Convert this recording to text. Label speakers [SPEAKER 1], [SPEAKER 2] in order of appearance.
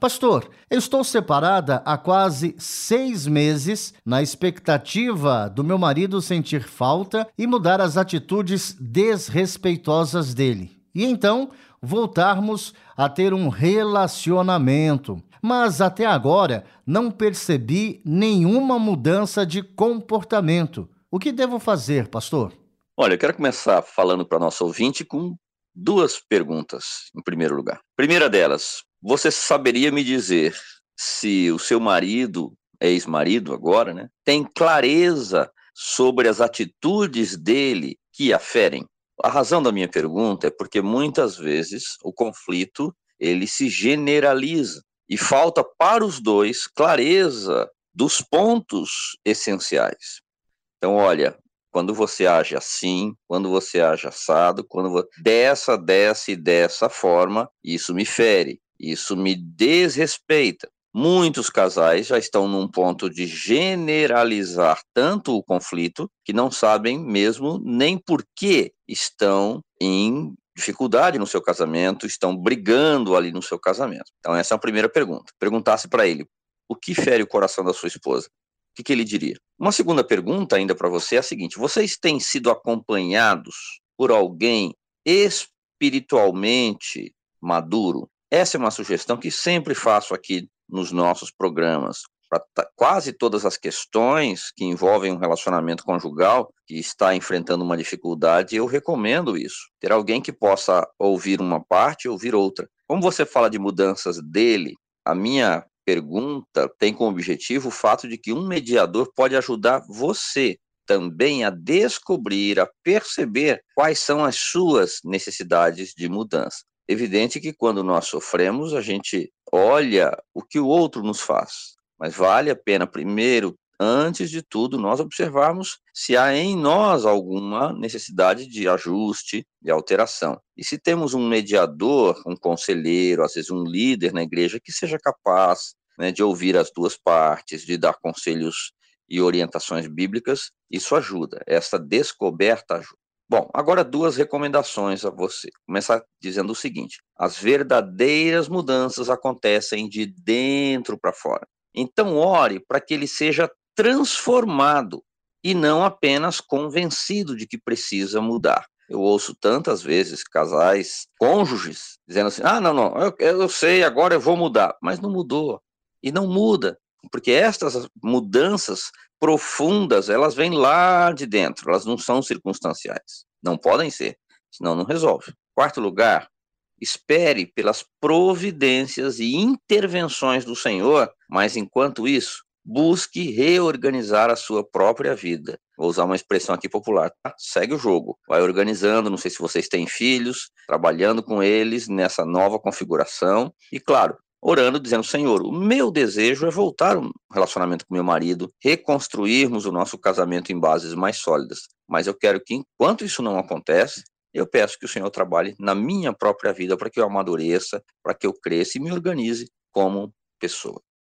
[SPEAKER 1] Pastor, eu estou separada há quase seis meses na expectativa do meu marido sentir falta e mudar as atitudes desrespeitosas dele. E então voltarmos a ter um relacionamento. Mas até agora não percebi nenhuma mudança de comportamento. O que devo fazer, pastor?
[SPEAKER 2] Olha, eu quero começar falando para nosso ouvinte com duas perguntas, em primeiro lugar. Primeira delas, você saberia me dizer se o seu marido, ex-marido agora, né, tem clareza sobre as atitudes dele que aferem? A razão da minha pergunta é porque muitas vezes o conflito ele se generaliza e falta para os dois clareza dos pontos essenciais. Então, olha, quando você age assim, quando você age assado, quando dessa, dessa e dessa forma, isso me fere, isso me desrespeita. Muitos casais já estão num ponto de generalizar tanto o conflito que não sabem mesmo nem por que estão em dificuldade no seu casamento, estão brigando ali no seu casamento. Então, essa é a primeira pergunta. Perguntasse para ele: o que fere o coração da sua esposa? o que, que ele diria? Uma segunda pergunta ainda para você é a seguinte: vocês têm sido acompanhados por alguém espiritualmente maduro? Essa é uma sugestão que sempre faço aqui nos nossos programas. Para quase todas as questões que envolvem um relacionamento conjugal que está enfrentando uma dificuldade, eu recomendo isso. Ter alguém que possa ouvir uma parte e ouvir outra. Como você fala de mudanças dele, a minha pergunta tem como objetivo o fato de que um mediador pode ajudar você também a descobrir, a perceber quais são as suas necessidades de mudança. Evidente que quando nós sofremos, a gente olha o que o outro nos faz, mas vale a pena primeiro, antes de tudo, nós observarmos se há em nós alguma necessidade de ajuste, de alteração. E se temos um mediador, um conselheiro, às vezes um líder na igreja que seja capaz né, de ouvir as duas partes, de dar conselhos e orientações bíblicas, isso ajuda, essa descoberta ajuda. Bom, agora duas recomendações a você. Começar dizendo o seguinte: as verdadeiras mudanças acontecem de dentro para fora. Então, ore para que ele seja transformado e não apenas convencido de que precisa mudar. Eu ouço tantas vezes casais, cônjuges, dizendo assim: ah, não, não, eu, eu sei, agora eu vou mudar. Mas não mudou e não muda, porque estas mudanças profundas, elas vêm lá de dentro, elas não são circunstanciais, não podem ser, senão não resolve. Quarto lugar, espere pelas providências e intervenções do Senhor, mas enquanto isso, busque reorganizar a sua própria vida. Vou usar uma expressão aqui popular, tá? Segue o jogo, vai organizando, não sei se vocês têm filhos, trabalhando com eles nessa nova configuração e claro, orando, dizendo: Senhor, o meu desejo é voltar um relacionamento com meu marido, reconstruirmos o nosso casamento em bases mais sólidas. Mas eu quero que, enquanto isso não acontece, eu peço que o Senhor trabalhe na minha própria vida para que eu amadureça, para que eu cresça e me organize como pessoa.